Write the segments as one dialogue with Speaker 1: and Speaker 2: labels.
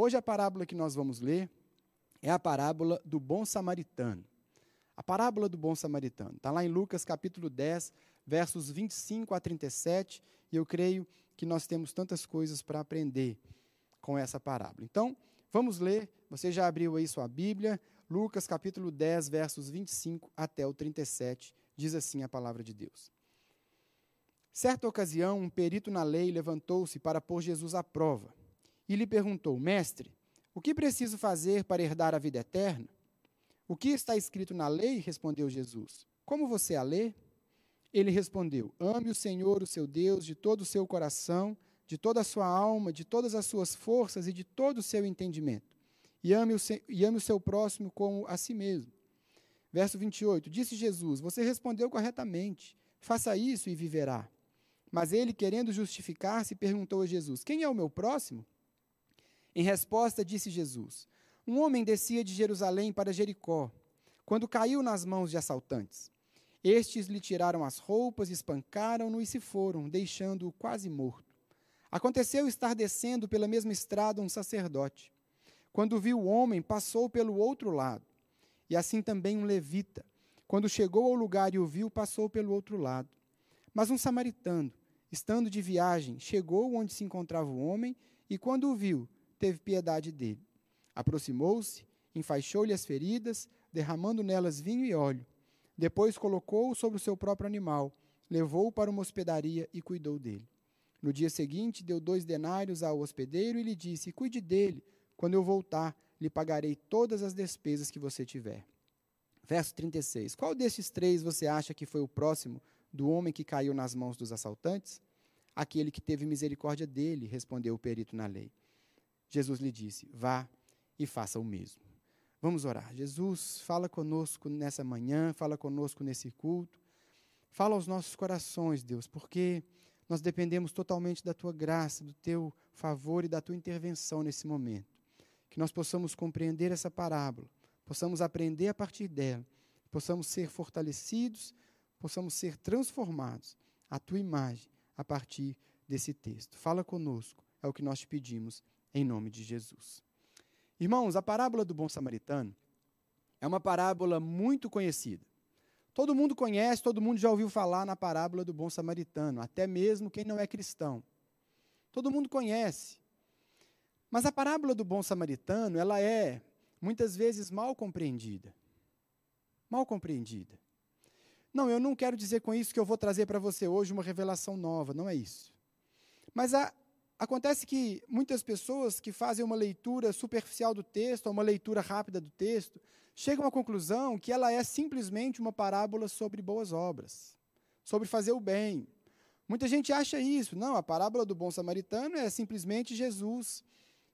Speaker 1: Hoje a parábola que nós vamos ler é a parábola do bom samaritano. A parábola do bom samaritano. Está lá em Lucas capítulo 10, versos 25 a 37, e eu creio que nós temos tantas coisas para aprender com essa parábola. Então, vamos ler. Você já abriu aí sua Bíblia, Lucas capítulo 10, versos 25 até o 37, diz assim a palavra de Deus. Certa ocasião, um perito na lei levantou-se para pôr Jesus à prova e lhe perguntou: Mestre, o que preciso fazer para herdar a vida eterna? O que está escrito na lei? respondeu Jesus. Como você a lê? Ele respondeu: Ame o Senhor, o seu Deus, de todo o seu coração, de toda a sua alma, de todas as suas forças e de todo o seu entendimento. E ame o, se, e ame o seu próximo como a si mesmo. Verso 28: Disse Jesus: Você respondeu corretamente. Faça isso e viverá. Mas ele, querendo justificar-se, perguntou a Jesus: Quem é o meu próximo? Em resposta, disse Jesus: Um homem descia de Jerusalém para Jericó, quando caiu nas mãos de assaltantes. Estes lhe tiraram as roupas, espancaram-no e se foram, deixando-o quase morto. Aconteceu estar descendo pela mesma estrada um sacerdote. Quando viu o homem, passou pelo outro lado. E assim também um levita. Quando chegou ao lugar e o viu, passou pelo outro lado. Mas um samaritano, estando de viagem, chegou onde se encontrava o homem e, quando o viu, teve piedade dele. Aproximou-se, enfaixou-lhe as feridas, derramando nelas vinho e óleo. Depois colocou-o sobre o seu próprio animal, levou-o para uma hospedaria e cuidou dele. No dia seguinte, deu dois denários ao hospedeiro e lhe disse: Cuide dele, quando eu voltar, lhe pagarei todas as despesas que você tiver. Verso 36. Qual destes três você acha que foi o próximo do homem que caiu nas mãos dos assaltantes? Aquele que teve misericórdia dele, respondeu o perito na lei. Jesus lhe disse: Vá e faça o mesmo. Vamos orar. Jesus, fala conosco nessa manhã, fala conosco nesse culto. Fala aos nossos corações, Deus, porque nós dependemos totalmente da tua graça, do teu favor e da tua intervenção nesse momento. Que nós possamos compreender essa parábola, possamos aprender a partir dela, possamos ser fortalecidos, possamos ser transformados à tua imagem a partir desse texto. Fala conosco, é o que nós te pedimos em nome de Jesus. Irmãos, a parábola do bom samaritano é uma parábola muito conhecida. Todo mundo conhece, todo mundo já ouviu falar na parábola do bom samaritano, até mesmo quem não é cristão. Todo mundo conhece. Mas a parábola do bom samaritano, ela é muitas vezes mal compreendida. Mal compreendida. Não, eu não quero dizer com isso que eu vou trazer para você hoje uma revelação nova, não é isso. Mas a, Acontece que muitas pessoas que fazem uma leitura superficial do texto, ou uma leitura rápida do texto, chegam à conclusão que ela é simplesmente uma parábola sobre boas obras, sobre fazer o bem. Muita gente acha isso. Não, a parábola do bom samaritano é simplesmente Jesus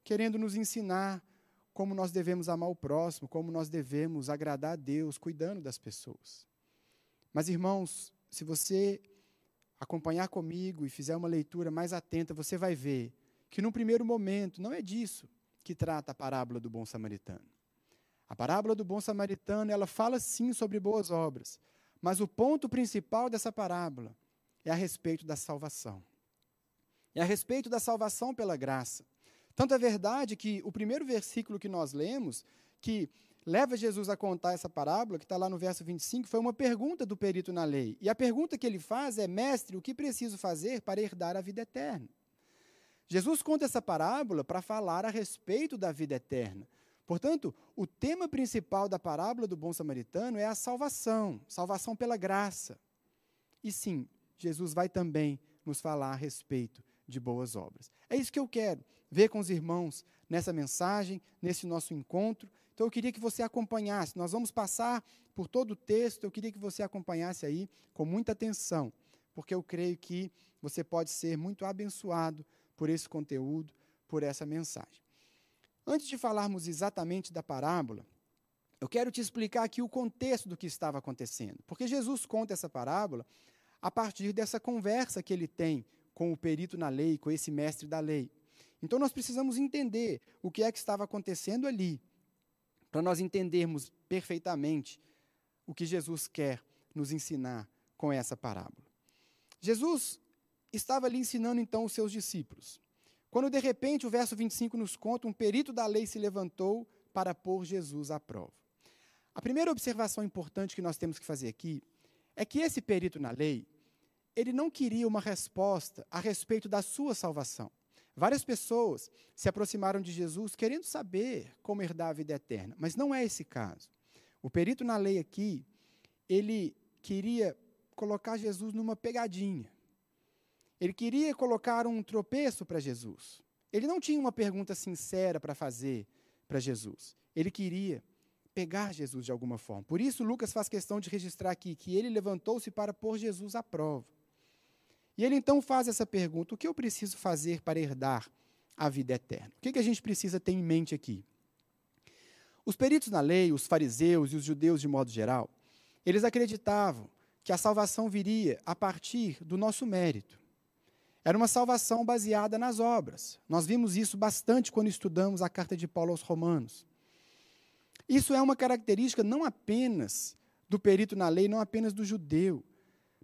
Speaker 1: querendo nos ensinar como nós devemos amar o próximo, como nós devemos agradar a Deus, cuidando das pessoas. Mas, irmãos, se você acompanhar comigo e fizer uma leitura mais atenta, você vai ver que, num primeiro momento, não é disso que trata a parábola do bom samaritano. A parábola do bom samaritano, ela fala sim sobre boas obras, mas o ponto principal dessa parábola é a respeito da salvação. É a respeito da salvação pela graça. Tanto é verdade que o primeiro versículo que nós lemos, que leva Jesus a contar essa parábola, que está lá no verso 25, foi uma pergunta do perito na lei. E a pergunta que ele faz é: Mestre, o que preciso fazer para herdar a vida eterna? Jesus conta essa parábola para falar a respeito da vida eterna. Portanto, o tema principal da parábola do bom samaritano é a salvação, salvação pela graça. E sim, Jesus vai também nos falar a respeito de boas obras. É isso que eu quero ver com os irmãos nessa mensagem, nesse nosso encontro. Então eu queria que você acompanhasse. Nós vamos passar por todo o texto, eu queria que você acompanhasse aí com muita atenção, porque eu creio que você pode ser muito abençoado por esse conteúdo, por essa mensagem. Antes de falarmos exatamente da parábola, eu quero te explicar aqui o contexto do que estava acontecendo. Porque Jesus conta essa parábola a partir dessa conversa que ele tem com o perito na lei, com esse mestre da lei. Então nós precisamos entender o que é que estava acontecendo ali para nós entendermos perfeitamente o que Jesus quer nos ensinar com essa parábola. Jesus estava ali ensinando então os seus discípulos. quando de repente o verso 25 nos conta: um perito da lei se levantou para pôr Jesus à prova. A primeira observação importante que nós temos que fazer aqui é que esse perito na lei, ele não queria uma resposta a respeito da sua salvação. Várias pessoas se aproximaram de Jesus querendo saber como herdar a vida eterna, mas não é esse caso. O perito na lei aqui, ele queria colocar Jesus numa pegadinha. Ele queria colocar um tropeço para Jesus. Ele não tinha uma pergunta sincera para fazer para Jesus. Ele queria pegar Jesus de alguma forma. Por isso, Lucas faz questão de registrar aqui que ele levantou-se para pôr Jesus à prova. E ele então faz essa pergunta: o que eu preciso fazer para herdar a vida eterna? O que, que a gente precisa ter em mente aqui? Os peritos na lei, os fariseus e os judeus de modo geral, eles acreditavam que a salvação viria a partir do nosso mérito. Era uma salvação baseada nas obras. Nós vimos isso bastante quando estudamos a carta de Paulo aos Romanos. Isso é uma característica não apenas do perito na lei, não apenas do judeu,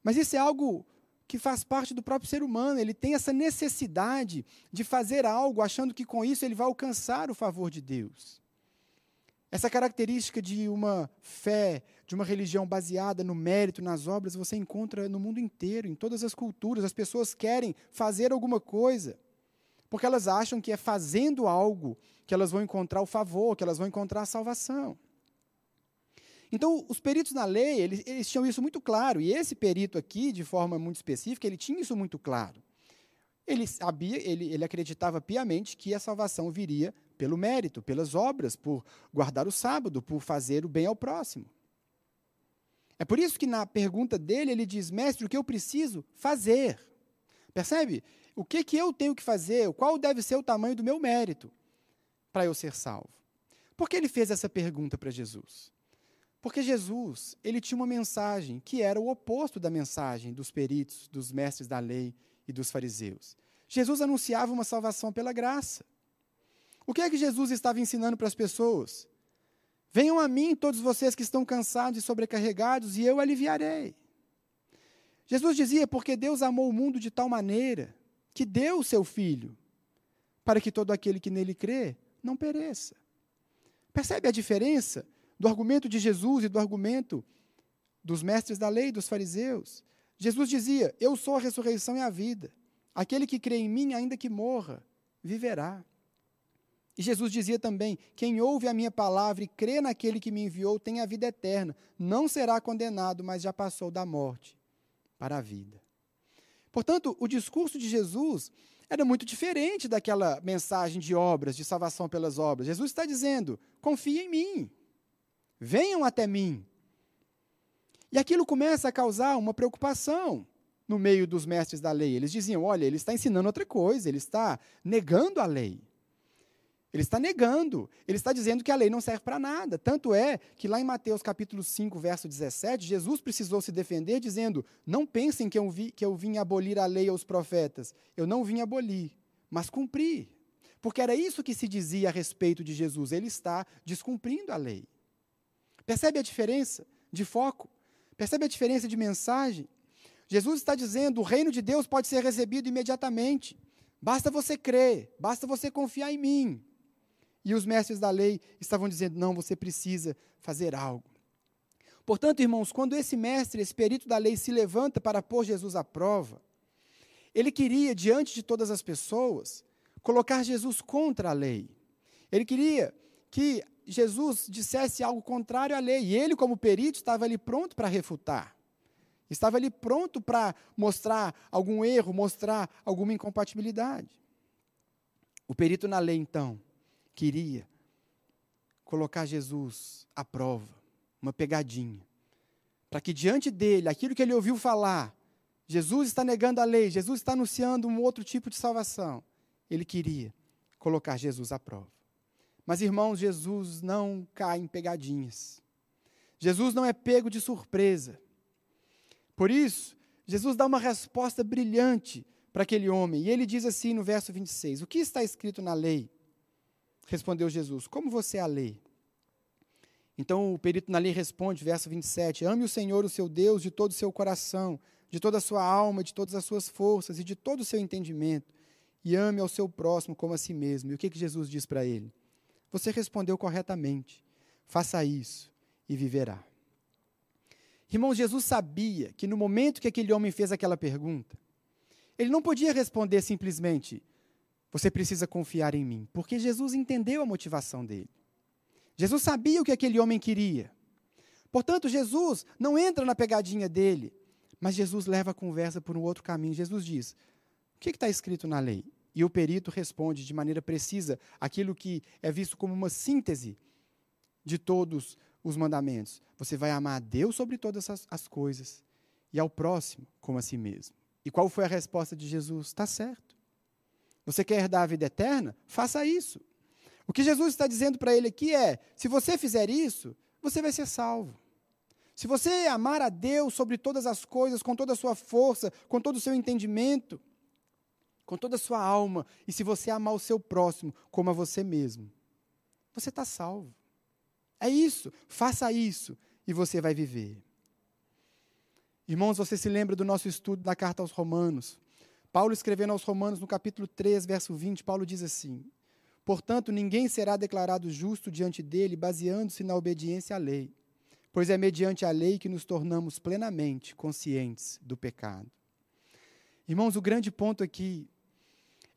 Speaker 1: mas isso é algo que faz parte do próprio ser humano. Ele tem essa necessidade de fazer algo, achando que com isso ele vai alcançar o favor de Deus. Essa característica de uma fé, de uma religião baseada no mérito, nas obras, você encontra no mundo inteiro, em todas as culturas. As pessoas querem fazer alguma coisa, porque elas acham que é fazendo algo que elas vão encontrar o favor, que elas vão encontrar a salvação. Então, os peritos na lei, eles, eles tinham isso muito claro, e esse perito aqui, de forma muito específica, ele tinha isso muito claro. Ele sabia, ele, ele acreditava piamente que a salvação viria pelo mérito, pelas obras, por guardar o sábado, por fazer o bem ao próximo. É por isso que na pergunta dele ele diz: Mestre, o que eu preciso fazer? Percebe? O que, que eu tenho que fazer? Qual deve ser o tamanho do meu mérito para eu ser salvo? Por que ele fez essa pergunta para Jesus? Porque Jesus, ele tinha uma mensagem que era o oposto da mensagem dos peritos, dos mestres da lei e dos fariseus. Jesus anunciava uma salvação pela graça. O que é que Jesus estava ensinando para as pessoas? Venham a mim todos vocês que estão cansados e sobrecarregados, e eu aliviarei. Jesus dizia: porque Deus amou o mundo de tal maneira que deu o seu filho, para que todo aquele que nele crê não pereça. Percebe a diferença do argumento de Jesus e do argumento dos mestres da lei, dos fariseus. Jesus dizia: Eu sou a ressurreição e a vida. Aquele que crê em mim, ainda que morra, viverá. E Jesus dizia também: Quem ouve a minha palavra e crê naquele que me enviou tem a vida eterna. Não será condenado, mas já passou da morte para a vida. Portanto, o discurso de Jesus era muito diferente daquela mensagem de obras, de salvação pelas obras. Jesus está dizendo: confia em mim, venham até mim. E aquilo começa a causar uma preocupação no meio dos mestres da lei. Eles diziam: olha, ele está ensinando outra coisa, ele está negando a lei. Ele está negando, ele está dizendo que a lei não serve para nada. Tanto é que lá em Mateus capítulo 5, verso 17, Jesus precisou se defender dizendo: Não pensem que eu, vi, que eu vim abolir a lei aos profetas. Eu não vim abolir, mas cumprir. Porque era isso que se dizia a respeito de Jesus. Ele está descumprindo a lei. Percebe a diferença de foco? Percebe a diferença de mensagem? Jesus está dizendo: o reino de Deus pode ser recebido imediatamente. Basta você crer, basta você confiar em mim. E os mestres da lei estavam dizendo: não, você precisa fazer algo. Portanto, irmãos, quando esse mestre, esse perito da lei, se levanta para pôr Jesus à prova, ele queria, diante de todas as pessoas, colocar Jesus contra a lei. Ele queria que Jesus dissesse algo contrário à lei. E ele, como perito, estava ali pronto para refutar. Estava ali pronto para mostrar algum erro, mostrar alguma incompatibilidade. O perito na lei, então, queria colocar Jesus à prova, uma pegadinha, para que diante dele, aquilo que ele ouviu falar, Jesus está negando a lei, Jesus está anunciando um outro tipo de salvação. Ele queria colocar Jesus à prova. Mas, irmãos, Jesus não cai em pegadinhas. Jesus não é pego de surpresa. Por isso, Jesus dá uma resposta brilhante para aquele homem. E ele diz assim no verso 26: O que está escrito na lei? Respondeu Jesus: Como você a lê? Então o perito na lei responde, verso 27, Ame o Senhor, o seu Deus, de todo o seu coração, de toda a sua alma, de todas as suas forças e de todo o seu entendimento, e ame ao seu próximo como a si mesmo. E o que, que Jesus diz para ele? Você respondeu corretamente. Faça isso e viverá. Irmãos, Jesus sabia que no momento que aquele homem fez aquela pergunta, ele não podia responder simplesmente: Você precisa confiar em mim, porque Jesus entendeu a motivação dele. Jesus sabia o que aquele homem queria. Portanto, Jesus não entra na pegadinha dele, mas Jesus leva a conversa por um outro caminho. Jesus diz: O que está escrito na lei? E o perito responde de maneira precisa aquilo que é visto como uma síntese de todos os mandamentos. Você vai amar a Deus sobre todas as, as coisas e ao próximo como a si mesmo. E qual foi a resposta de Jesus? Está certo. Você quer herdar a vida eterna? Faça isso. O que Jesus está dizendo para ele aqui é: se você fizer isso, você vai ser salvo. Se você amar a Deus sobre todas as coisas, com toda a sua força, com todo o seu entendimento, com toda a sua alma, e se você amar o seu próximo como a você mesmo, você está salvo. É isso, faça isso e você vai viver. Irmãos, você se lembra do nosso estudo da carta aos Romanos? Paulo escrevendo aos Romanos no capítulo 3, verso 20, Paulo diz assim: Portanto, ninguém será declarado justo diante dele baseando-se na obediência à lei, pois é mediante a lei que nos tornamos plenamente conscientes do pecado. Irmãos, o grande ponto aqui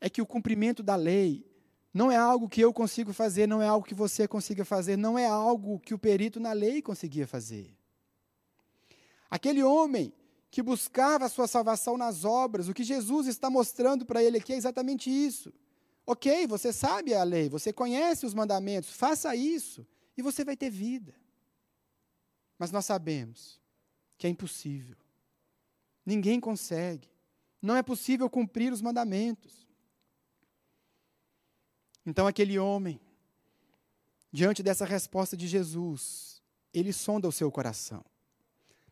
Speaker 1: é que o cumprimento da lei não é algo que eu consigo fazer, não é algo que você consiga fazer, não é algo que o perito na lei conseguia fazer. Aquele homem que buscava a sua salvação nas obras, o que Jesus está mostrando para ele aqui é exatamente isso. Ok, você sabe a lei, você conhece os mandamentos, faça isso e você vai ter vida. Mas nós sabemos que é impossível. Ninguém consegue. Não é possível cumprir os mandamentos. Então, aquele homem, diante dessa resposta de Jesus, ele sonda o seu coração.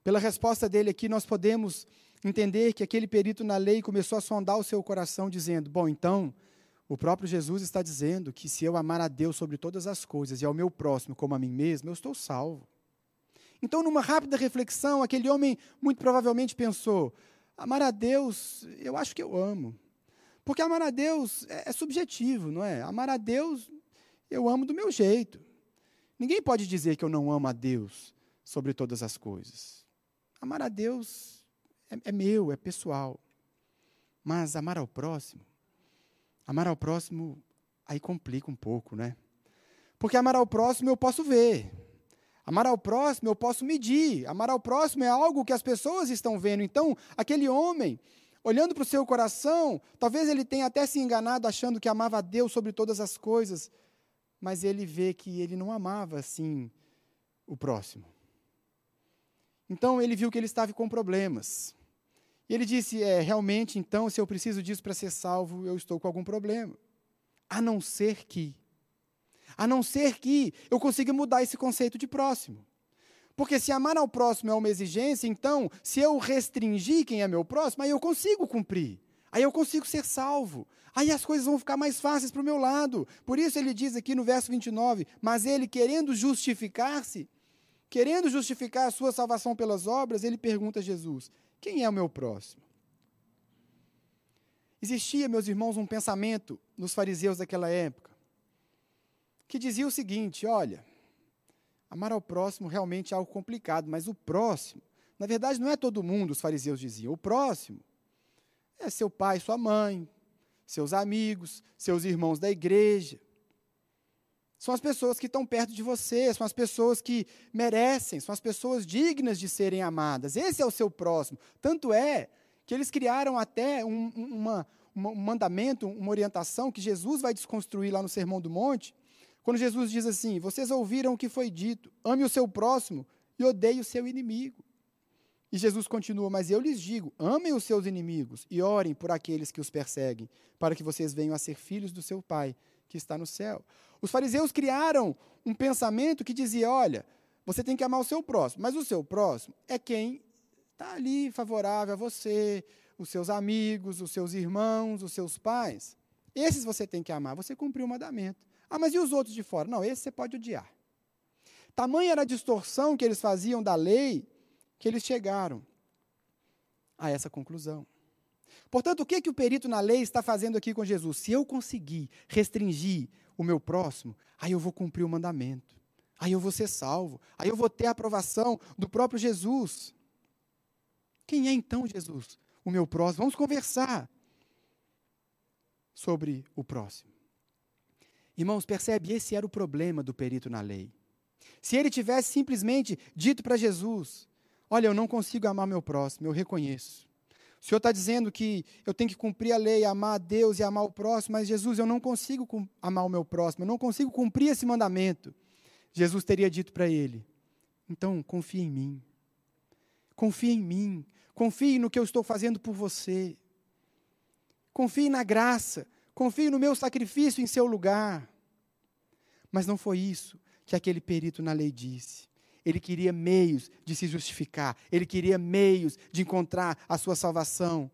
Speaker 1: Pela resposta dele aqui, nós podemos entender que aquele perito na lei começou a sondar o seu coração, dizendo: Bom, então, o próprio Jesus está dizendo que se eu amar a Deus sobre todas as coisas e ao meu próximo como a mim mesmo, eu estou salvo. Então, numa rápida reflexão, aquele homem muito provavelmente pensou: amar a Deus, eu acho que eu amo. Porque amar a Deus é, é subjetivo, não é? Amar a Deus, eu amo do meu jeito. Ninguém pode dizer que eu não amo a Deus sobre todas as coisas. Amar a Deus é, é meu, é pessoal. Mas amar ao próximo, amar ao próximo, aí complica um pouco, né? Porque amar ao próximo eu posso ver. Amar ao próximo eu posso medir. Amar ao próximo é algo que as pessoas estão vendo. Então, aquele homem, olhando para o seu coração, talvez ele tenha até se enganado achando que amava a Deus sobre todas as coisas, mas ele vê que ele não amava assim o próximo. Então ele viu que ele estava com problemas. E ele disse: É, realmente, então, se eu preciso disso para ser salvo, eu estou com algum problema. A não ser que. A não ser que eu consiga mudar esse conceito de próximo. Porque se amar ao próximo é uma exigência, então, se eu restringir quem é meu próximo, aí eu consigo cumprir. Aí eu consigo ser salvo. Aí as coisas vão ficar mais fáceis para o meu lado. Por isso ele diz aqui no verso 29, mas ele querendo justificar-se, querendo justificar a sua salvação pelas obras, ele pergunta a Jesus: quem é o meu próximo? Existia, meus irmãos, um pensamento nos fariseus daquela época que dizia o seguinte: olha, Amar ao próximo realmente é algo complicado, mas o próximo, na verdade, não é todo mundo, os fariseus diziam. O próximo é seu pai, sua mãe, seus amigos, seus irmãos da igreja. São as pessoas que estão perto de você, são as pessoas que merecem, são as pessoas dignas de serem amadas. Esse é o seu próximo. Tanto é que eles criaram até um, uma, um mandamento, uma orientação que Jesus vai desconstruir lá no Sermão do Monte, quando Jesus diz assim: Vocês ouviram o que foi dito, ame o seu próximo e odeie o seu inimigo. E Jesus continua: Mas eu lhes digo: amem os seus inimigos e orem por aqueles que os perseguem, para que vocês venham a ser filhos do seu Pai que está no céu. Os fariseus criaram um pensamento que dizia: Olha, você tem que amar o seu próximo, mas o seu próximo é quem está ali favorável a você, os seus amigos, os seus irmãos, os seus pais. Esses você tem que amar. Você cumpriu o mandamento. Ah, mas e os outros de fora? Não, esse você pode odiar. Tamanha era a distorção que eles faziam da lei que eles chegaram a essa conclusão. Portanto, o que, que o perito na lei está fazendo aqui com Jesus? Se eu conseguir restringir o meu próximo, aí eu vou cumprir o mandamento. Aí eu vou ser salvo. Aí eu vou ter a aprovação do próprio Jesus. Quem é então Jesus? O meu próximo. Vamos conversar sobre o próximo. Irmãos, percebe? Esse era o problema do perito na lei. Se ele tivesse simplesmente dito para Jesus: Olha, eu não consigo amar meu próximo, eu reconheço. O Senhor está dizendo que eu tenho que cumprir a lei, amar a Deus e amar o próximo, mas Jesus, eu não consigo amar o meu próximo, eu não consigo cumprir esse mandamento. Jesus teria dito para ele: Então, confie em mim. Confie em mim. Confie no que eu estou fazendo por você. Confie na graça. Confie no meu sacrifício em seu lugar. Mas não foi isso que aquele perito na lei disse. Ele queria meios de se justificar, ele queria meios de encontrar a sua salvação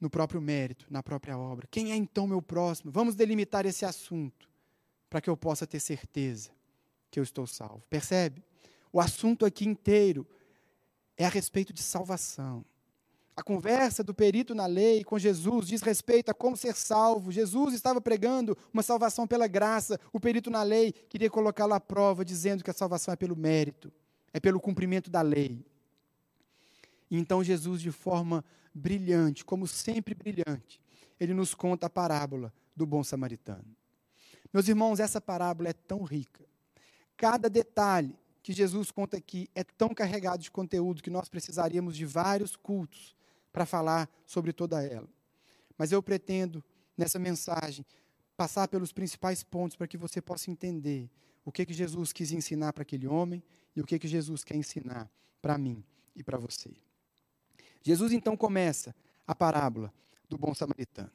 Speaker 1: no próprio mérito, na própria obra. Quem é então meu próximo? Vamos delimitar esse assunto para que eu possa ter certeza que eu estou salvo. Percebe? O assunto aqui inteiro é a respeito de salvação. A conversa do perito na lei com Jesus diz respeito a como ser salvo. Jesus estava pregando uma salvação pela graça. O perito na lei queria colocá-lo à prova, dizendo que a salvação é pelo mérito, é pelo cumprimento da lei. E então Jesus, de forma brilhante, como sempre brilhante, ele nos conta a parábola do bom samaritano. Meus irmãos, essa parábola é tão rica. Cada detalhe que Jesus conta aqui é tão carregado de conteúdo que nós precisaríamos de vários cultos para falar sobre toda ela. Mas eu pretendo, nessa mensagem, passar pelos principais pontos para que você possa entender o que, que Jesus quis ensinar para aquele homem e o que, que Jesus quer ensinar para mim e para você. Jesus então começa a parábola do bom samaritano.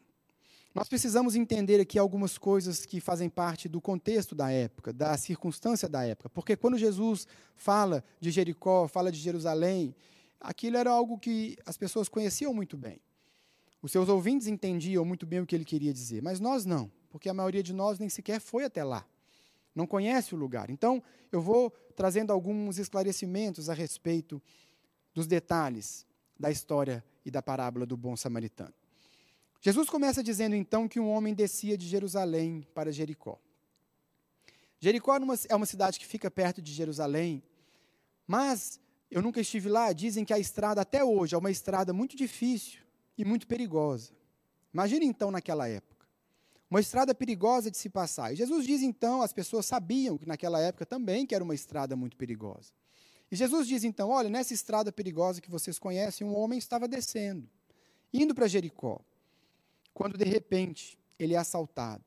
Speaker 1: Nós precisamos entender aqui algumas coisas que fazem parte do contexto da época, da circunstância da época. Porque quando Jesus fala de Jericó, fala de Jerusalém, aquilo era algo que as pessoas conheciam muito bem. Os seus ouvintes entendiam muito bem o que ele queria dizer, mas nós não, porque a maioria de nós nem sequer foi até lá. Não conhece o lugar. Então, eu vou trazendo alguns esclarecimentos a respeito dos detalhes da história e da parábola do bom samaritano. Jesus começa dizendo então que um homem descia de Jerusalém para Jericó. Jericó é uma cidade que fica perto de Jerusalém, mas eu nunca estive lá, dizem que a estrada até hoje é uma estrada muito difícil e muito perigosa. Imagine então naquela época. Uma estrada perigosa de se passar. E Jesus diz então, as pessoas sabiam que naquela época também que era uma estrada muito perigosa. E Jesus diz então: olha, nessa estrada perigosa que vocês conhecem, um homem estava descendo, indo para Jericó, quando de repente ele é assaltado,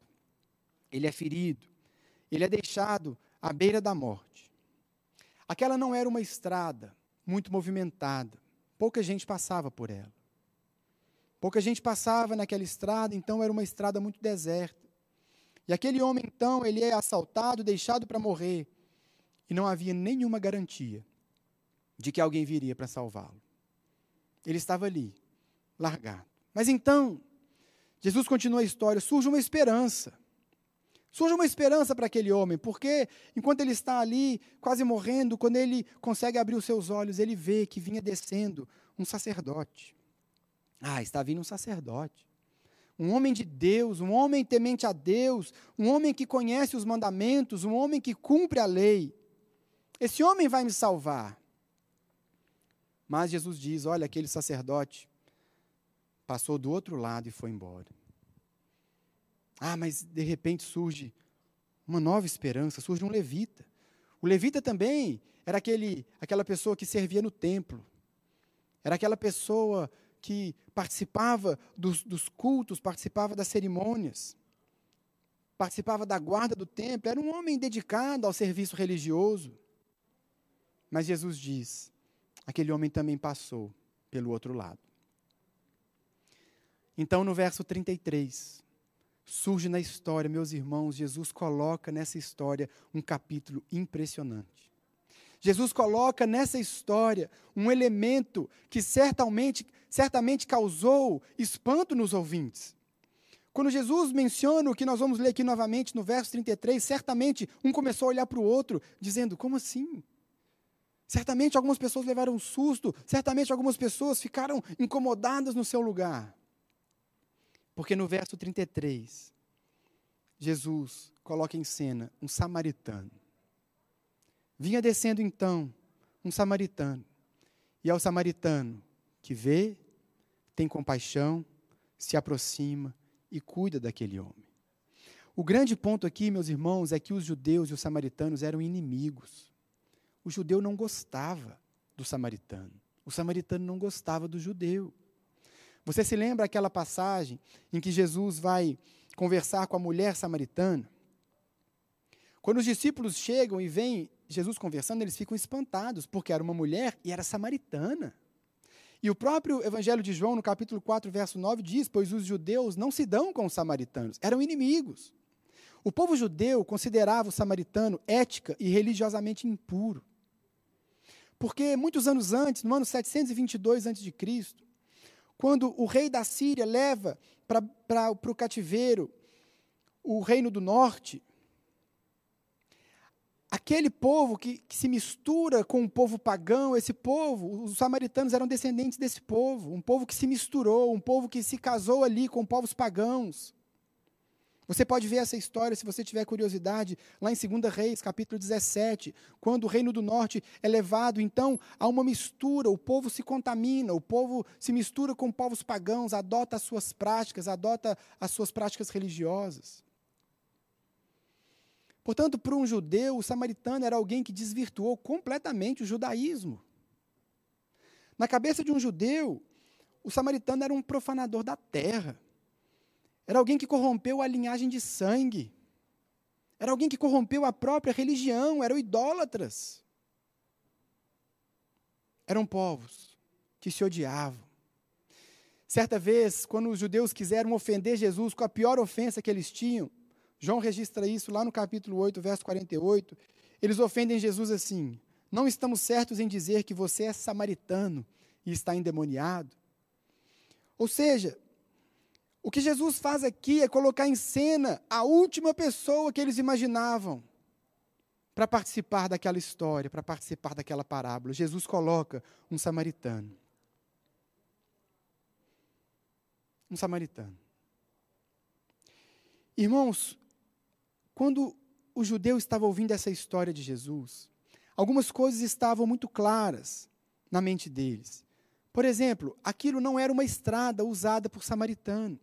Speaker 1: ele é ferido, ele é deixado à beira da morte. Aquela não era uma estrada muito movimentada. Pouca gente passava por ela. Pouca gente passava naquela estrada, então era uma estrada muito deserta. E aquele homem, então, ele é assaltado, deixado para morrer. E não havia nenhuma garantia de que alguém viria para salvá-lo. Ele estava ali, largado. Mas então, Jesus continua a história, surge uma esperança. Surge uma esperança para aquele homem, porque enquanto ele está ali, quase morrendo, quando ele consegue abrir os seus olhos, ele vê que vinha descendo um sacerdote. Ah, está vindo um sacerdote. Um homem de Deus, um homem temente a Deus, um homem que conhece os mandamentos, um homem que cumpre a lei. Esse homem vai me salvar. Mas Jesus diz: olha, aquele sacerdote passou do outro lado e foi embora. Ah, mas de repente surge uma nova esperança, surge um levita. O levita também era aquele, aquela pessoa que servia no templo. Era aquela pessoa que participava dos, dos cultos, participava das cerimônias, participava da guarda do templo. Era um homem dedicado ao serviço religioso. Mas Jesus diz: aquele homem também passou pelo outro lado. Então, no verso 33, surge na história, meus irmãos, Jesus coloca nessa história um capítulo impressionante. Jesus coloca nessa história um elemento que certamente, certamente causou espanto nos ouvintes. Quando Jesus menciona o que nós vamos ler aqui novamente no verso 33, certamente um começou a olhar para o outro, dizendo: Como assim? Certamente algumas pessoas levaram um susto, certamente algumas pessoas ficaram incomodadas no seu lugar. Porque no verso 33, Jesus coloca em cena um samaritano. Vinha descendo então um samaritano. E é o samaritano que vê, tem compaixão, se aproxima e cuida daquele homem. O grande ponto aqui, meus irmãos, é que os judeus e os samaritanos eram inimigos o judeu não gostava do samaritano. O samaritano não gostava do judeu. Você se lembra aquela passagem em que Jesus vai conversar com a mulher samaritana? Quando os discípulos chegam e veem Jesus conversando, eles ficam espantados, porque era uma mulher e era samaritana. E o próprio Evangelho de João, no capítulo 4, verso 9, diz: Pois os judeus não se dão com os samaritanos, eram inimigos. O povo judeu considerava o samaritano ética e religiosamente impuro. Porque muitos anos antes, no ano 722 a.C., quando o rei da Síria leva para o cativeiro o reino do norte, aquele povo que, que, se mistura com o povo pagão, esse povo, os samaritanos eram descendentes desse povo, um povo que se misturou, um povo que se casou ali com povos pagãos. Você pode ver essa história, se você tiver curiosidade, lá em 2 Reis, capítulo 17, quando o reino do norte é levado, então há uma mistura, o povo se contamina, o povo se mistura com povos pagãos, adota as suas práticas, adota as suas práticas religiosas. Portanto, para um judeu, o samaritano era alguém que desvirtuou completamente o judaísmo. Na cabeça de um judeu, o samaritano era um profanador da terra. Era alguém que corrompeu a linhagem de sangue. Era alguém que corrompeu a própria religião, eram idólatras. Eram povos que se odiavam. Certa vez, quando os judeus quiseram ofender Jesus com a pior ofensa que eles tinham, João registra isso lá no capítulo 8, verso 48. Eles ofendem Jesus assim: Não estamos certos em dizer que você é samaritano e está endemoniado. Ou seja, o que Jesus faz aqui é colocar em cena a última pessoa que eles imaginavam para participar daquela história, para participar daquela parábola. Jesus coloca um samaritano. Um samaritano. Irmãos, quando o judeu estava ouvindo essa história de Jesus, algumas coisas estavam muito claras na mente deles. Por exemplo, aquilo não era uma estrada usada por samaritano.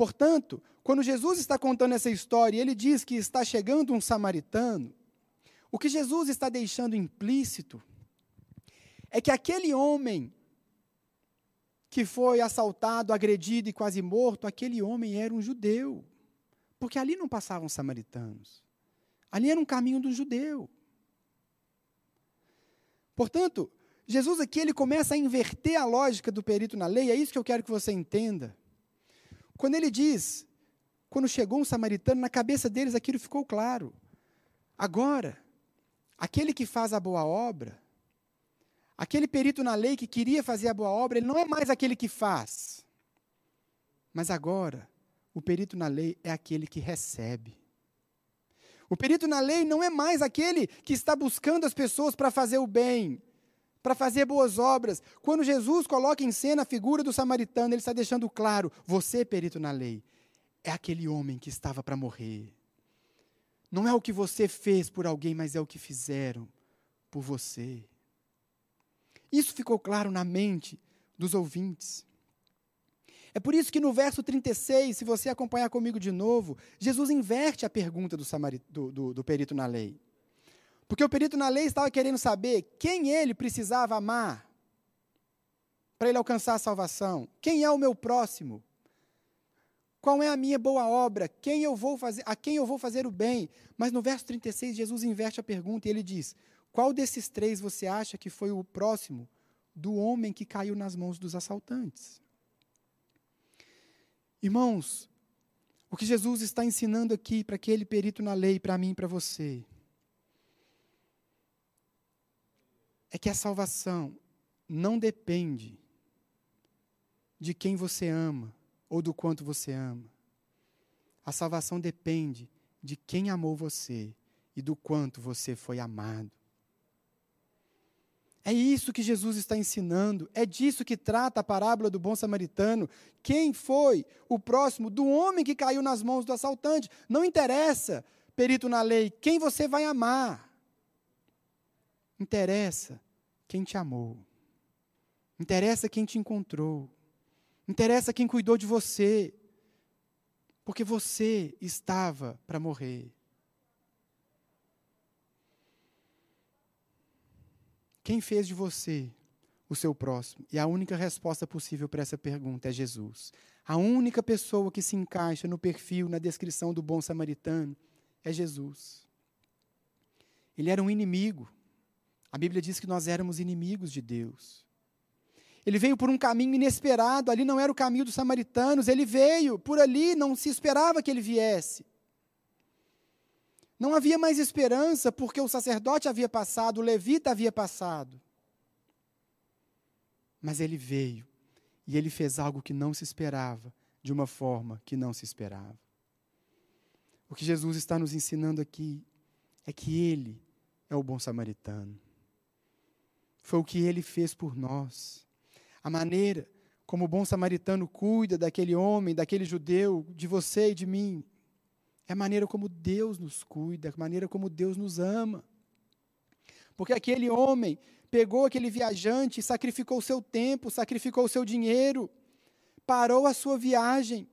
Speaker 1: Portanto, quando Jesus está contando essa história e ele diz que está chegando um samaritano, o que Jesus está deixando implícito é que aquele homem que foi assaltado, agredido e quase morto, aquele homem era um judeu. Porque ali não passavam samaritanos. Ali era um caminho do judeu. Portanto, Jesus aqui ele começa a inverter a lógica do perito na lei, é isso que eu quero que você entenda. Quando ele diz, quando chegou um samaritano, na cabeça deles aquilo ficou claro. Agora, aquele que faz a boa obra, aquele perito na lei que queria fazer a boa obra, ele não é mais aquele que faz. Mas agora, o perito na lei é aquele que recebe. O perito na lei não é mais aquele que está buscando as pessoas para fazer o bem, para fazer boas obras. Quando Jesus coloca em cena a figura do samaritano, ele está deixando claro: você, perito na lei, é aquele homem que estava para morrer. Não é o que você fez por alguém, mas é o que fizeram por você. Isso ficou claro na mente dos ouvintes. É por isso que no verso 36, se você acompanhar comigo de novo, Jesus inverte a pergunta do, do, do, do perito na lei. Porque o perito na lei estava querendo saber quem ele precisava amar para ele alcançar a salvação. Quem é o meu próximo? Qual é a minha boa obra? Quem eu vou fazer, a quem eu vou fazer o bem? Mas no verso 36, Jesus inverte a pergunta e ele diz: Qual desses três você acha que foi o próximo do homem que caiu nas mãos dos assaltantes? Irmãos, o que Jesus está ensinando aqui para aquele perito na lei, para mim e para você, é que a salvação não depende de quem você ama ou do quanto você ama. A salvação depende de quem amou você e do quanto você foi amado. É isso que Jesus está ensinando, é disso que trata a parábola do bom samaritano. Quem foi o próximo do homem que caiu nas mãos do assaltante? Não interessa, perito na lei, quem você vai amar. Interessa quem te amou. Interessa quem te encontrou. Interessa quem cuidou de você. Porque você estava para morrer. Quem fez de você o seu próximo? E a única resposta possível para essa pergunta é Jesus. A única pessoa que se encaixa no perfil, na descrição do bom samaritano, é Jesus. Ele era um inimigo. A Bíblia diz que nós éramos inimigos de Deus. Ele veio por um caminho inesperado, ali não era o caminho dos samaritanos, ele veio por ali, não se esperava que ele viesse. Não havia mais esperança, porque o sacerdote havia passado, o levita havia passado. Mas ele veio, e ele fez algo que não se esperava, de uma forma que não se esperava. O que Jesus está nos ensinando aqui é que ele é o bom samaritano. Foi o que ele fez por nós. A maneira como o bom samaritano cuida daquele homem, daquele judeu, de você e de mim, é a maneira como Deus nos cuida, a maneira como Deus nos ama. Porque aquele homem pegou aquele viajante, sacrificou o seu tempo, sacrificou o seu dinheiro, parou a sua viagem,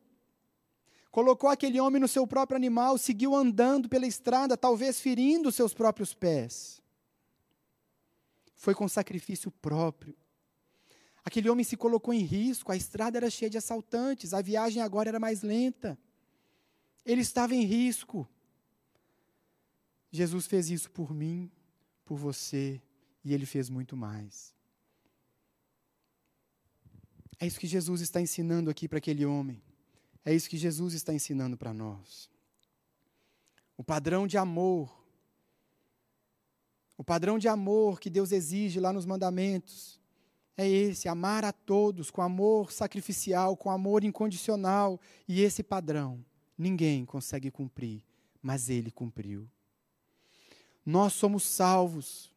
Speaker 1: colocou aquele homem no seu próprio animal, seguiu andando pela estrada, talvez ferindo seus próprios pés. Foi com sacrifício próprio. Aquele homem se colocou em risco, a estrada era cheia de assaltantes, a viagem agora era mais lenta. Ele estava em risco. Jesus fez isso por mim, por você, e ele fez muito mais. É isso que Jesus está ensinando aqui para aquele homem. É isso que Jesus está ensinando para nós. O padrão de amor. O padrão de amor que Deus exige lá nos mandamentos é esse: amar a todos com amor sacrificial, com amor incondicional. E esse padrão ninguém consegue cumprir, mas ele cumpriu. Nós somos salvos,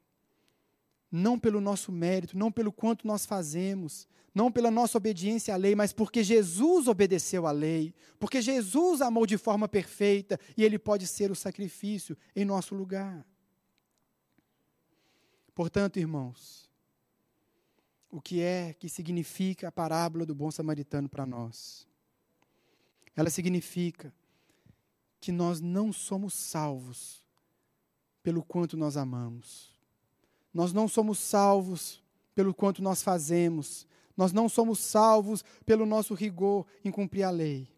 Speaker 1: não pelo nosso mérito, não pelo quanto nós fazemos, não pela nossa obediência à lei, mas porque Jesus obedeceu à lei, porque Jesus amou de forma perfeita e ele pode ser o sacrifício em nosso lugar. Portanto, irmãos, o que é que significa a parábola do bom samaritano para nós. Ela significa que nós não somos salvos pelo quanto nós amamos. Nós não somos salvos pelo quanto nós fazemos. Nós não somos salvos pelo nosso rigor em cumprir a lei.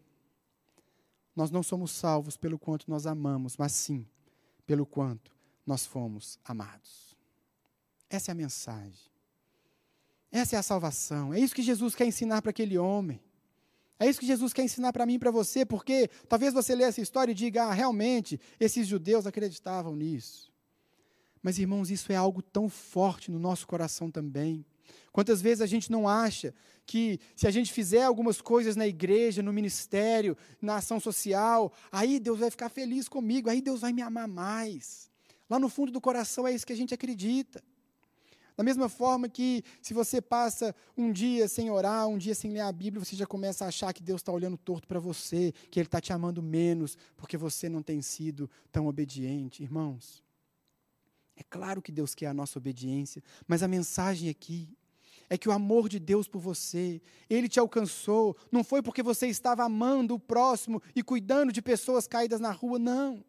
Speaker 1: Nós não somos salvos pelo quanto nós amamos, mas sim pelo quanto nós fomos amados. Essa é a mensagem. Essa é a salvação. É isso que Jesus quer ensinar para aquele homem. É isso que Jesus quer ensinar para mim e para você, porque talvez você leia essa história e diga, ah, realmente, esses judeus acreditavam nisso. Mas, irmãos, isso é algo tão forte no nosso coração também. Quantas vezes a gente não acha que se a gente fizer algumas coisas na igreja, no ministério, na ação social, aí Deus vai ficar feliz comigo, aí Deus vai me amar mais. Lá no fundo do coração é isso que a gente acredita. Da mesma forma que se você passa um dia sem orar, um dia sem ler a Bíblia, você já começa a achar que Deus está olhando torto para você, que Ele está te amando menos, porque você não tem sido tão obediente. Irmãos, é claro que Deus quer a nossa obediência, mas a mensagem aqui é que o amor de Deus por você, Ele te alcançou, não foi porque você estava amando o próximo e cuidando de pessoas caídas na rua, não.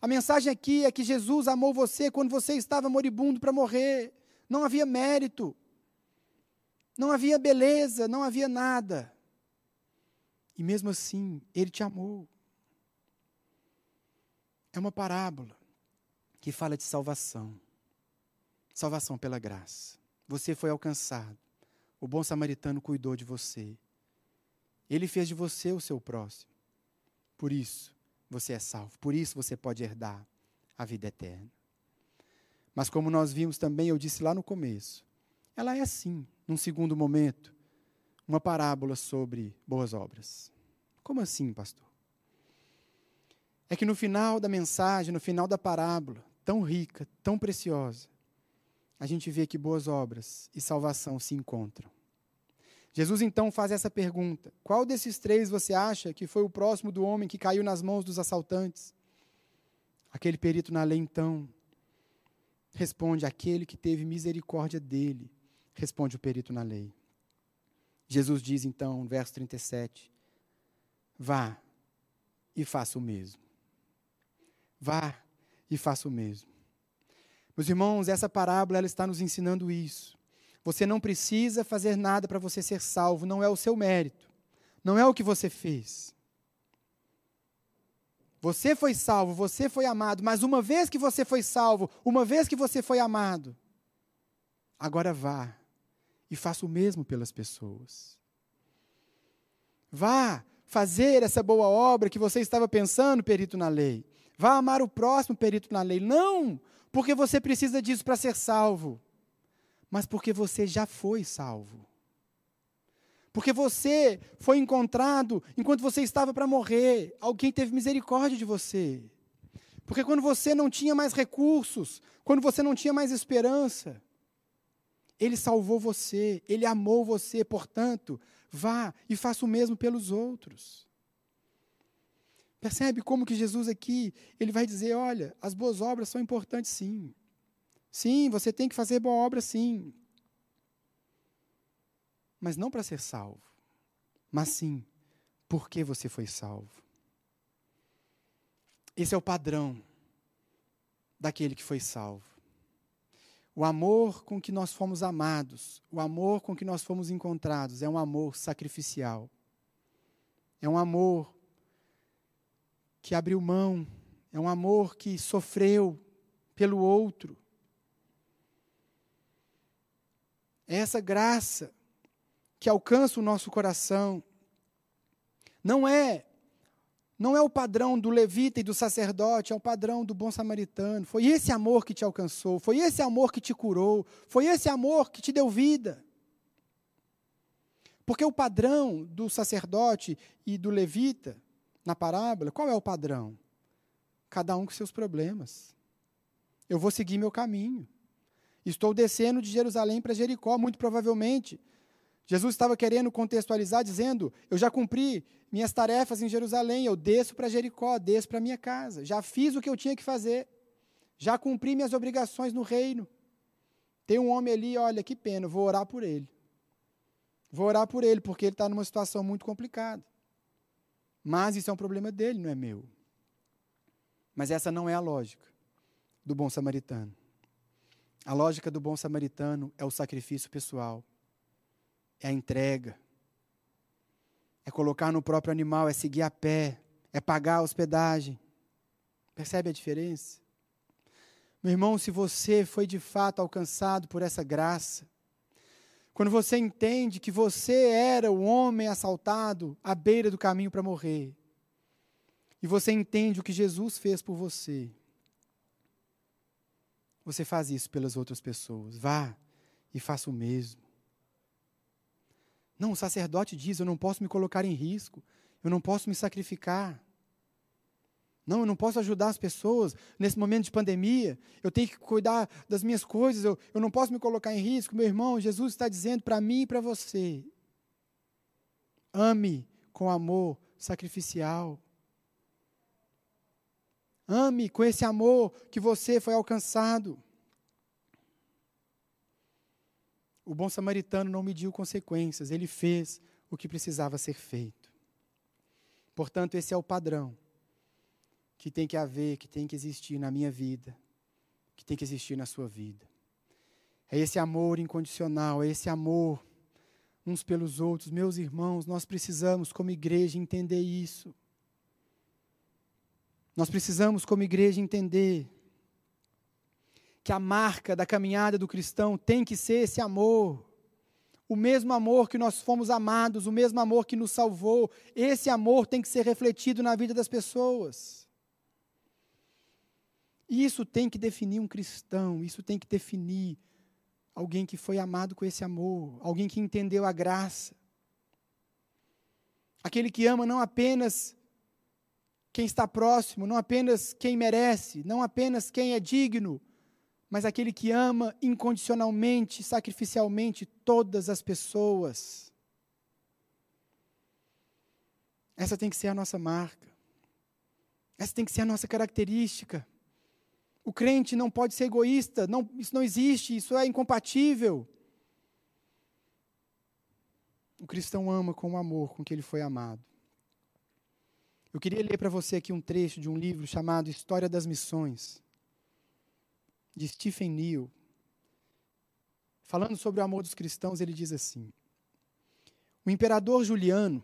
Speaker 1: A mensagem aqui é que Jesus amou você quando você estava moribundo para morrer. Não havia mérito. Não havia beleza, não havia nada. E mesmo assim, ele te amou. É uma parábola que fala de salvação. Salvação pela graça. Você foi alcançado. O bom samaritano cuidou de você. Ele fez de você o seu próximo. Por isso, você é salvo. Por isso você pode herdar a vida eterna. Mas como nós vimos também, eu disse lá no começo, ela é assim, num segundo momento, uma parábola sobre boas obras. Como assim, pastor? É que no final da mensagem, no final da parábola, tão rica, tão preciosa, a gente vê que boas obras e salvação se encontram. Jesus então faz essa pergunta: Qual desses três você acha que foi o próximo do homem que caiu nas mãos dos assaltantes? Aquele perito na lei então responde: Aquele que teve misericórdia dele, responde o perito na lei. Jesus diz então, verso 37, Vá e faça o mesmo. Vá e faça o mesmo. Meus irmãos, essa parábola ela está nos ensinando isso. Você não precisa fazer nada para você ser salvo, não é o seu mérito, não é o que você fez. Você foi salvo, você foi amado, mas uma vez que você foi salvo, uma vez que você foi amado, agora vá e faça o mesmo pelas pessoas. Vá fazer essa boa obra que você estava pensando, perito na lei. Vá amar o próximo, perito na lei. Não porque você precisa disso para ser salvo, mas porque você já foi salvo. Porque você foi encontrado enquanto você estava para morrer. Alguém teve misericórdia de você. Porque quando você não tinha mais recursos, quando você não tinha mais esperança, Ele salvou você, Ele amou você, portanto, vá e faça o mesmo pelos outros. Percebe como que Jesus aqui, ele vai dizer, olha, as boas obras são importantes sim. Sim, você tem que fazer boa obra sim mas não para ser salvo, mas sim porque você foi salvo. Esse é o padrão daquele que foi salvo. O amor com que nós fomos amados, o amor com que nós fomos encontrados, é um amor sacrificial. É um amor que abriu mão, é um amor que sofreu pelo outro. É essa graça que alcança o nosso coração. Não é não é o padrão do levita e do sacerdote, é o padrão do bom samaritano. Foi esse amor que te alcançou, foi esse amor que te curou, foi esse amor que te deu vida. Porque o padrão do sacerdote e do levita, na parábola, qual é o padrão? Cada um com seus problemas. Eu vou seguir meu caminho. Estou descendo de Jerusalém para Jericó, muito provavelmente. Jesus estava querendo contextualizar, dizendo: Eu já cumpri minhas tarefas em Jerusalém, eu desço para Jericó, desço para minha casa, já fiz o que eu tinha que fazer, já cumpri minhas obrigações no reino. Tem um homem ali, olha, que pena, vou orar por ele. Vou orar por ele, porque ele está numa situação muito complicada. Mas isso é um problema dele, não é meu. Mas essa não é a lógica do bom samaritano. A lógica do bom samaritano é o sacrifício pessoal é a entrega, é colocar no próprio animal, é seguir a pé, é pagar a hospedagem. Percebe a diferença? Meu irmão, se você foi de fato alcançado por essa graça, quando você entende que você era o homem assaltado à beira do caminho para morrer, e você entende o que Jesus fez por você, você faz isso pelas outras pessoas. Vá e faça o mesmo. Não, o sacerdote diz: eu não posso me colocar em risco, eu não posso me sacrificar. Não, eu não posso ajudar as pessoas nesse momento de pandemia. Eu tenho que cuidar das minhas coisas. Eu, eu não posso me colocar em risco. Meu irmão, Jesus está dizendo para mim e para você: ame com amor sacrificial. Ame com esse amor que você foi alcançado. O bom samaritano não mediu consequências, ele fez o que precisava ser feito. Portanto, esse é o padrão que tem que haver, que tem que existir na minha vida, que tem que existir na sua vida. É esse amor incondicional, é esse amor uns pelos outros. Meus irmãos, nós precisamos, como igreja, entender isso. Nós precisamos, como igreja, entender que a marca da caminhada do cristão tem que ser esse amor. O mesmo amor que nós fomos amados, o mesmo amor que nos salvou, esse amor tem que ser refletido na vida das pessoas. Isso tem que definir um cristão, isso tem que definir alguém que foi amado com esse amor, alguém que entendeu a graça. Aquele que ama não apenas quem está próximo, não apenas quem merece, não apenas quem é digno, mas aquele que ama incondicionalmente, sacrificialmente todas as pessoas. Essa tem que ser a nossa marca. Essa tem que ser a nossa característica. O crente não pode ser egoísta, não, isso não existe, isso é incompatível. O cristão ama com o amor com que ele foi amado. Eu queria ler para você aqui um trecho de um livro chamado História das Missões, de Stephen Neal. Falando sobre o amor dos cristãos, ele diz assim: O imperador Juliano,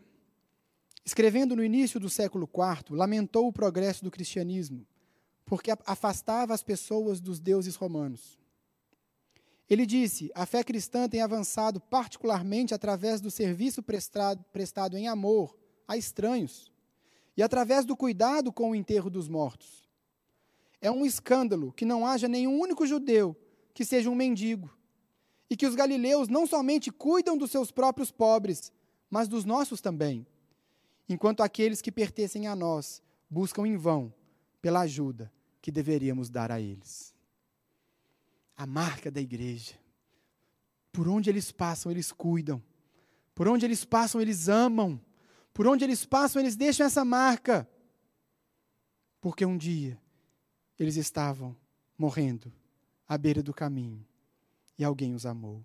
Speaker 1: escrevendo no início do século IV, lamentou o progresso do cristianismo, porque afastava as pessoas dos deuses romanos. Ele disse: a fé cristã tem avançado particularmente através do serviço prestado, prestado em amor a estranhos e através do cuidado com o enterro dos mortos. É um escândalo que não haja nenhum único judeu que seja um mendigo, e que os galileus não somente cuidam dos seus próprios pobres, mas dos nossos também, enquanto aqueles que pertencem a nós buscam em vão pela ajuda que deveríamos dar a eles. A marca da igreja. Por onde eles passam, eles cuidam. Por onde eles passam, eles amam. Por onde eles passam, eles deixam essa marca. Porque um dia eles estavam morrendo à beira do caminho e alguém os amou.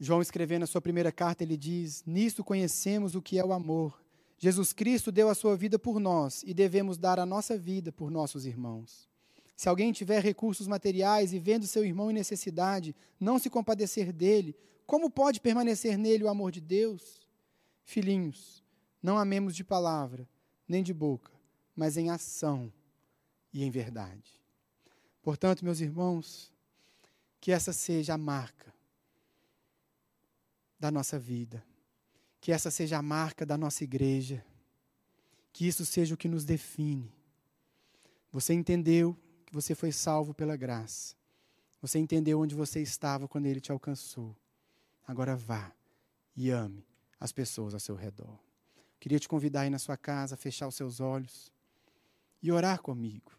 Speaker 1: João, escrevendo a sua primeira carta, ele diz: Nisto conhecemos o que é o amor. Jesus Cristo deu a sua vida por nós e devemos dar a nossa vida por nossos irmãos. Se alguém tiver recursos materiais e vendo seu irmão em necessidade, não se compadecer dele, como pode permanecer nele o amor de Deus? Filhinhos, não amemos de palavra, nem de boca, mas em ação e em verdade. Portanto, meus irmãos, que essa seja a marca da nossa vida, que essa seja a marca da nossa igreja, que isso seja o que nos define. Você entendeu que você foi salvo pela graça. Você entendeu onde você estava quando ele te alcançou. Agora vá e ame as pessoas ao seu redor. Queria te convidar aí na sua casa fechar os seus olhos e orar comigo.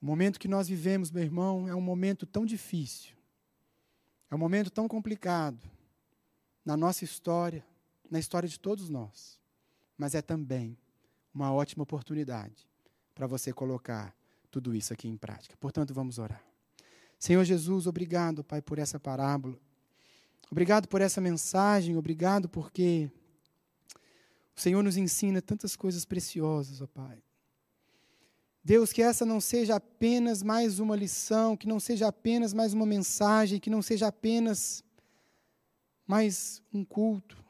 Speaker 1: O momento que nós vivemos, meu irmão, é um momento tão difícil. É um momento tão complicado na nossa história, na história de todos nós. Mas é também uma ótima oportunidade para você colocar tudo isso aqui em prática. Portanto, vamos orar. Senhor Jesus, obrigado, Pai, por essa parábola. Obrigado por essa mensagem, obrigado porque o Senhor nos ensina tantas coisas preciosas, ó Pai. Deus, que essa não seja apenas mais uma lição, que não seja apenas mais uma mensagem, que não seja apenas mais um culto,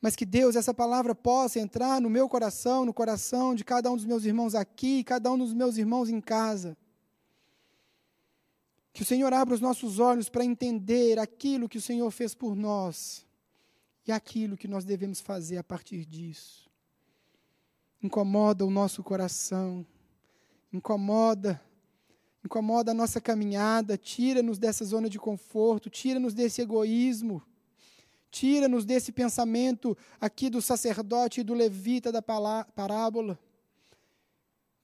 Speaker 1: mas que Deus, essa palavra possa entrar no meu coração, no coração de cada um dos meus irmãos aqui, cada um dos meus irmãos em casa que o Senhor abra os nossos olhos para entender aquilo que o Senhor fez por nós e aquilo que nós devemos fazer a partir disso. Incomoda o nosso coração, incomoda, incomoda a nossa caminhada, tira-nos dessa zona de conforto, tira-nos desse egoísmo, tira-nos desse pensamento aqui do sacerdote e do levita da parábola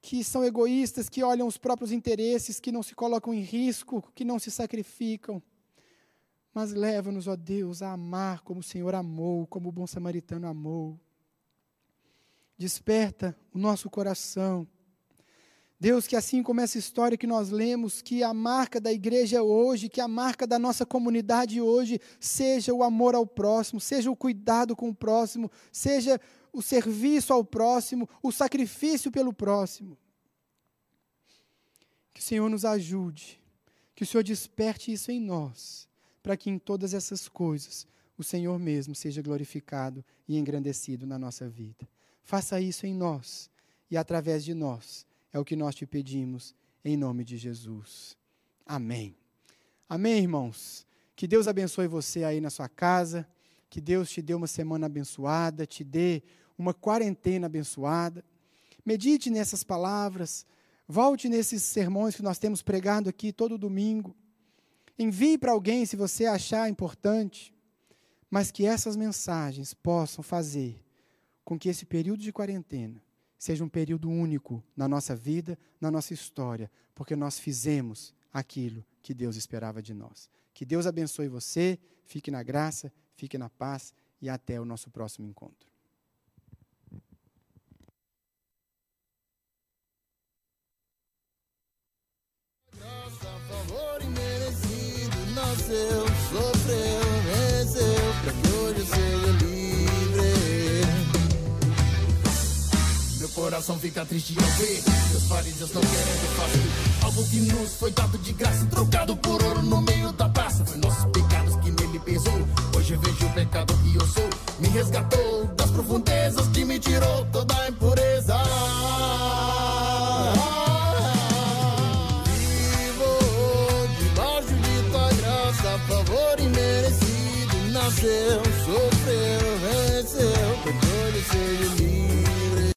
Speaker 1: que são egoístas, que olham os próprios interesses, que não se colocam em risco, que não se sacrificam. Mas leva-nos, ó Deus, a amar como o Senhor amou, como o bom samaritano amou. Desperta o nosso coração. Deus, que assim como essa história que nós lemos, que a marca da igreja hoje, que a marca da nossa comunidade hoje, seja o amor ao próximo, seja o cuidado com o próximo, seja o serviço ao próximo, o sacrifício pelo próximo. Que o Senhor nos ajude, que o Senhor desperte isso em nós, para que em todas essas coisas o Senhor mesmo seja glorificado e engrandecido na nossa vida. Faça isso em nós e através de nós. É o que nós te pedimos, em nome de Jesus. Amém. Amém, irmãos. Que Deus abençoe você aí na sua casa. Que Deus te dê uma semana abençoada, te dê uma quarentena abençoada. Medite nessas palavras, volte nesses sermões que nós temos pregado aqui todo domingo. Envie para alguém se você achar importante, mas que essas mensagens possam fazer com que esse período de quarentena seja um período único na nossa vida, na nossa história, porque nós fizemos aquilo que Deus esperava de nós. Que Deus abençoe você, fique na graça, fique na paz e até o nosso próximo encontro.
Speaker 2: coração fica triste ao ver Seus fariseus não querem que Algo que nos foi dado de graça Trocado por ouro no meio da praça. Foi nossos pecados que nele pesou. Hoje vejo o pecado que eu sou. Me resgatou das profundezas Que me tirou toda a impureza. live